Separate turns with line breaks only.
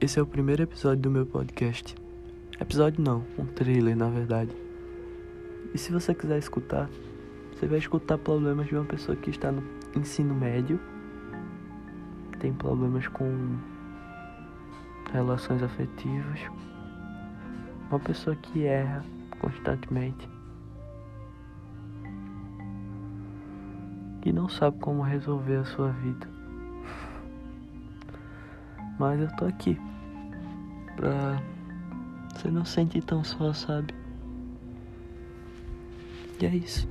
Esse é o primeiro episódio do meu podcast. Episódio não, um trailer na verdade. E se você quiser escutar, você vai escutar problemas de uma pessoa que está no ensino médio, tem problemas com relações afetivas, uma pessoa que erra constantemente, que não sabe como resolver a sua vida. Mas eu tô aqui pra você não sentir tão só, sabe? E é isso.